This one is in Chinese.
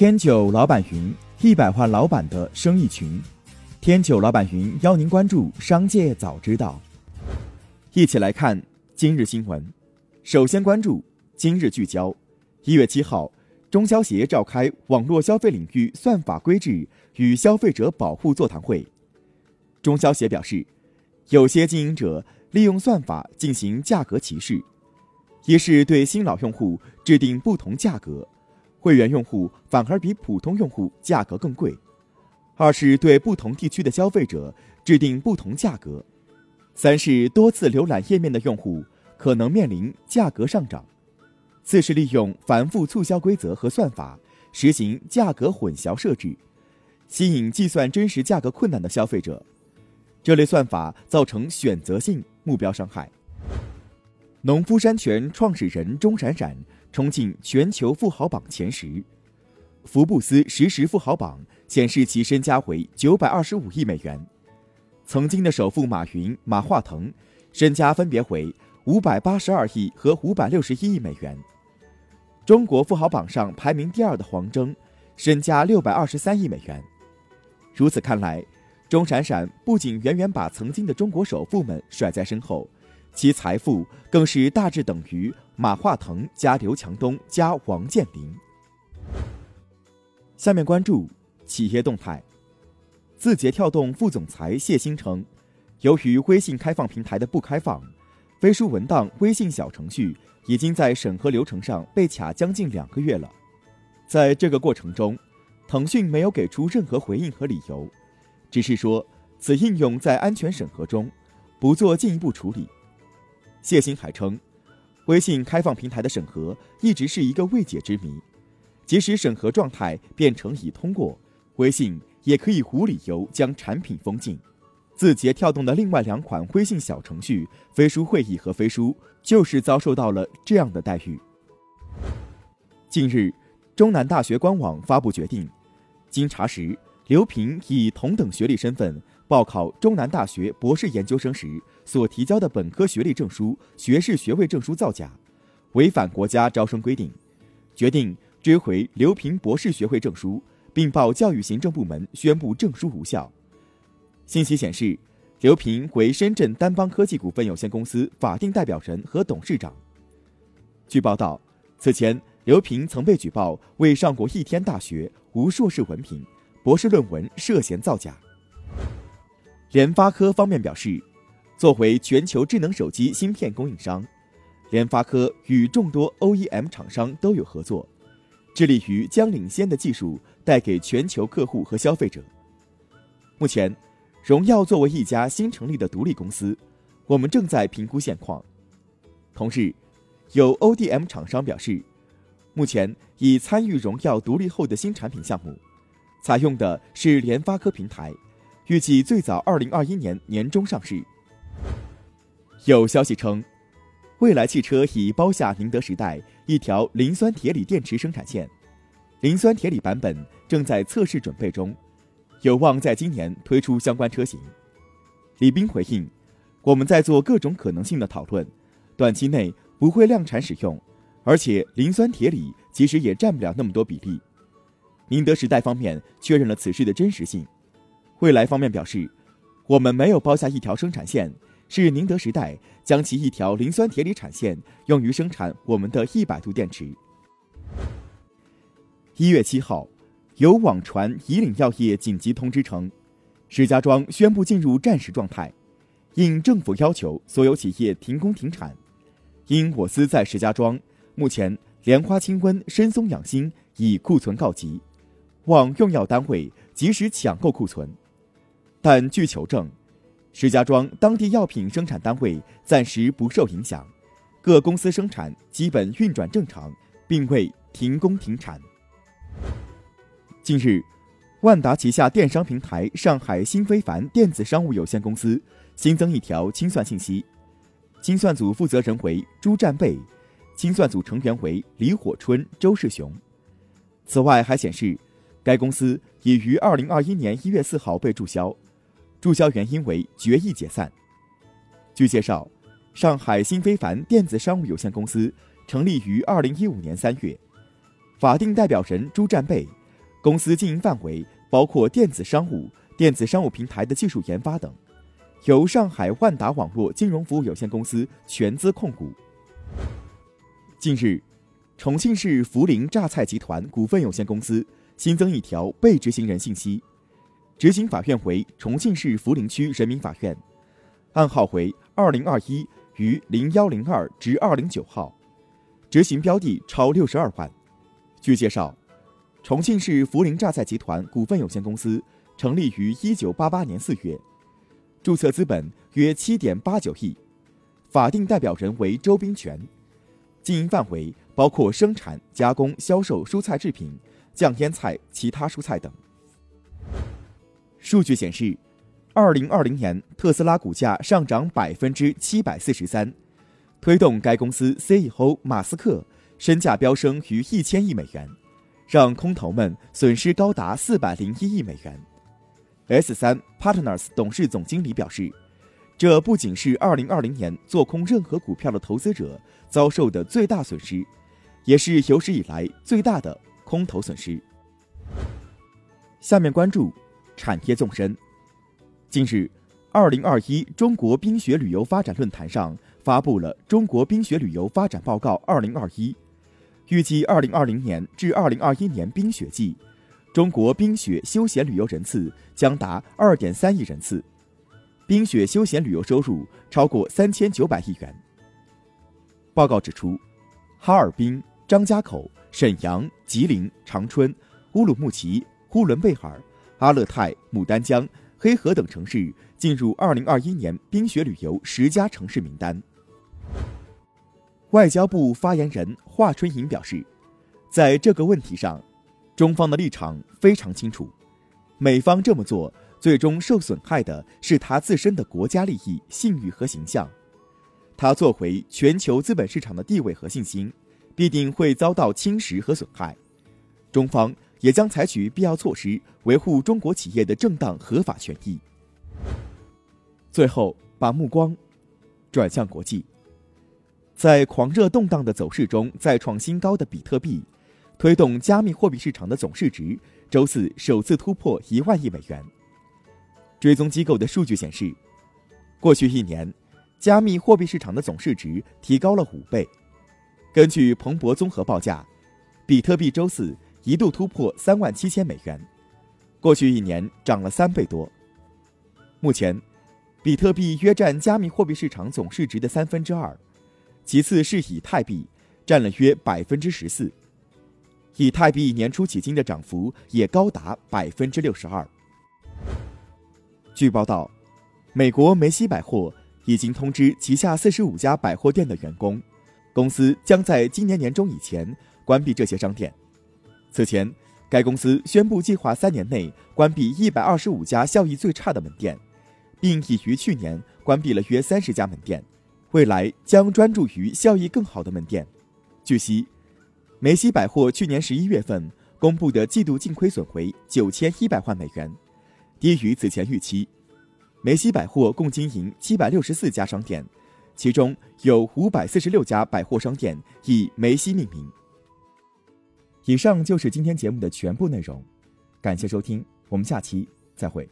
天九老板云，一百万老板的生意群。天九老板云邀您关注商界早知道。一起来看今日新闻。首先关注今日聚焦。一月七号，中消协召开网络消费领域算法规制与消费者保护座谈会。中消协表示，有些经营者利用算法进行价格歧视，一是对新老用户制定不同价格。会员用户反而比普通用户价格更贵。二是对不同地区的消费者制定不同价格。三是多次浏览页面的用户可能面临价格上涨。四是利用繁复促销规则和算法实行价格混淆设置，吸引计算真实价格困难的消费者。这类算法造成选择性目标伤害。农夫山泉创始人钟闪闪。冲进全球富豪榜前十，福布斯实时富豪榜显示其身家为九百二十五亿美元。曾经的首富马云、马化腾身家分别为五百八十二亿和五百六十一亿美元。中国富豪榜上排名第二的黄峥身家六百二十三亿美元。如此看来，钟闪闪不仅远远把曾经的中国首富们甩在身后。其财富更是大致等于马化腾加刘强东加王健林。下面关注企业动态。字节跳动副总裁谢新称，由于微信开放平台的不开放，飞书文档微信小程序已经在审核流程上被卡将近两个月了。在这个过程中，腾讯没有给出任何回应和理由，只是说此应用在安全审核中，不做进一步处理。谢新海称，微信开放平台的审核一直是一个未解之谜，即使审核状态变成已通过，微信也可以无理由将产品封禁。字节跳动的另外两款微信小程序飞书会议和飞书，就是遭受到了这样的待遇。近日，中南大学官网发布决定，经查实，刘平以同等学历身份。报考中南大学博士研究生时所提交的本科学历证书、学士学位证书造假，违反国家招生规定，决定追回刘平博士学位证书，并报教育行政部门宣布证书无效。信息显示，刘平为深圳丹邦科技股份有限公司法定代表人和董事长。据报道，此前刘平曾被举报为上过一天大学无硕士文凭，博士论文涉嫌造假。联发科方面表示，作为全球智能手机芯片供应商，联发科与众多 OEM 厂商都有合作，致力于将领先的技术带给全球客户和消费者。目前，荣耀作为一家新成立的独立公司，我们正在评估现况。同日，有 ODM 厂商表示，目前已参与荣耀独立后的新产品项目，采用的是联发科平台。预计最早二零二一年年中上市。有消息称，蔚来汽车已包下宁德时代一条磷酸铁锂电池生产线，磷酸铁锂版本正在测试准备中，有望在今年推出相关车型。李斌回应：“我们在做各种可能性的讨论，短期内不会量产使用，而且磷酸铁锂其实也占不了那么多比例。”宁德时代方面确认了此事的真实性。未来方面表示，我们没有包下一条生产线，是宁德时代将其一条磷酸铁锂产线用于生产我们的一百度电池。一月七号，有网传以岭药业紧急通知称，石家庄宣布进入战时状态，应政府要求，所有企业停工停产。因我司在石家庄，目前莲花清瘟、参松养心已库存告急，望用药单位及时抢购库存。但据求证，石家庄当地药品生产单位暂时不受影响，各公司生产基本运转正常，并未停工停产。近日，万达旗下电商平台上海新非凡电子商务有限公司新增一条清算信息，清算组负责人为朱占贝，清算组成员为李火春、周世雄。此外，还显示该公司已于二零二一年一月四号被注销。注销原因为决议解散。据介绍，上海新非凡电子商务有限公司成立于二零一五年三月，法定代表人朱占贝公司经营范围包括电子商务、电子商务平台的技术研发等，由上海万达网络金融服务有限公司全资控股。近日，重庆市涪陵榨菜集团股份有限公司新增一条被执行人信息，执行法院为重庆市涪陵区人民法院，案号为二零二一于零幺零二至二零九号，执行标的超六十二万。据介绍，重庆市涪陵榨菜集团股份有限公司成立于一九八八年四月，注册资本约七点八九亿，法定代表人为周斌全，经营范围包括生产、加工、销售蔬菜制品、酱腌菜、其他蔬菜等。数据显示，二零二零年特斯拉股价上涨百分之七百四十三，推动该公司 CEO 马斯克。身价飙升逾一千亿美元，让空头们损失高达四百零一亿美元。S 三 Partners 董事总经理表示，这不仅是二零二零年做空任何股票的投资者遭受的最大损失，也是有史以来最大的空头损失。下面关注产业纵深。近日，二零二一中国冰雪旅游发展论坛上发布了《中国冰雪旅游发展报告二零二一》。预计二零二零年至二零二一年冰雪季，中国冰雪休闲旅游人次将达二点三亿人次，冰雪休闲旅游收入超过三千九百亿元。报告指出，哈尔滨、张家口、沈阳、吉林、长春、乌鲁木齐、呼伦贝尔、阿勒泰、牡丹江、黑河等城市进入二零二一年冰雪旅游十佳城市名单。外交部发言人华春莹表示，在这个问题上，中方的立场非常清楚。美方这么做，最终受损害的是他自身的国家利益、信誉和形象。他做回全球资本市场的地位和信心，必定会遭到侵蚀和损害。中方也将采取必要措施，维护中国企业的正当合法权益。最后，把目光转向国际。在狂热动荡的走势中再创新高的比特币，推动加密货币市场的总市值周四首次突破一万亿美元。追踪机构的数据显示，过去一年，加密货币市场的总市值提高了五倍。根据彭博综合报价，比特币周四一度突破三万七千美元，过去一年涨了三倍多。目前，比特币约占加密货币市场总市值的三分之二。其次是以太币，占了约百分之十四。以太币年初迄今的涨幅也高达百分之六十二。据报道，美国梅西百货已经通知旗下四十五家百货店的员工，公司将在今年年中以前关闭这些商店。此前，该公司宣布计划三年内关闭一百二十五家效益最差的门店，并已于去年关闭了约三十家门店。未来将专注于效益更好的门店。据悉，梅西百货去年十一月份公布的季度净亏损为九千一百万美元，低于此前预期。梅西百货共经营七百六十四家商店，其中有五百四十六家百货商店以梅西命名。以上就是今天节目的全部内容，感谢收听，我们下期再会。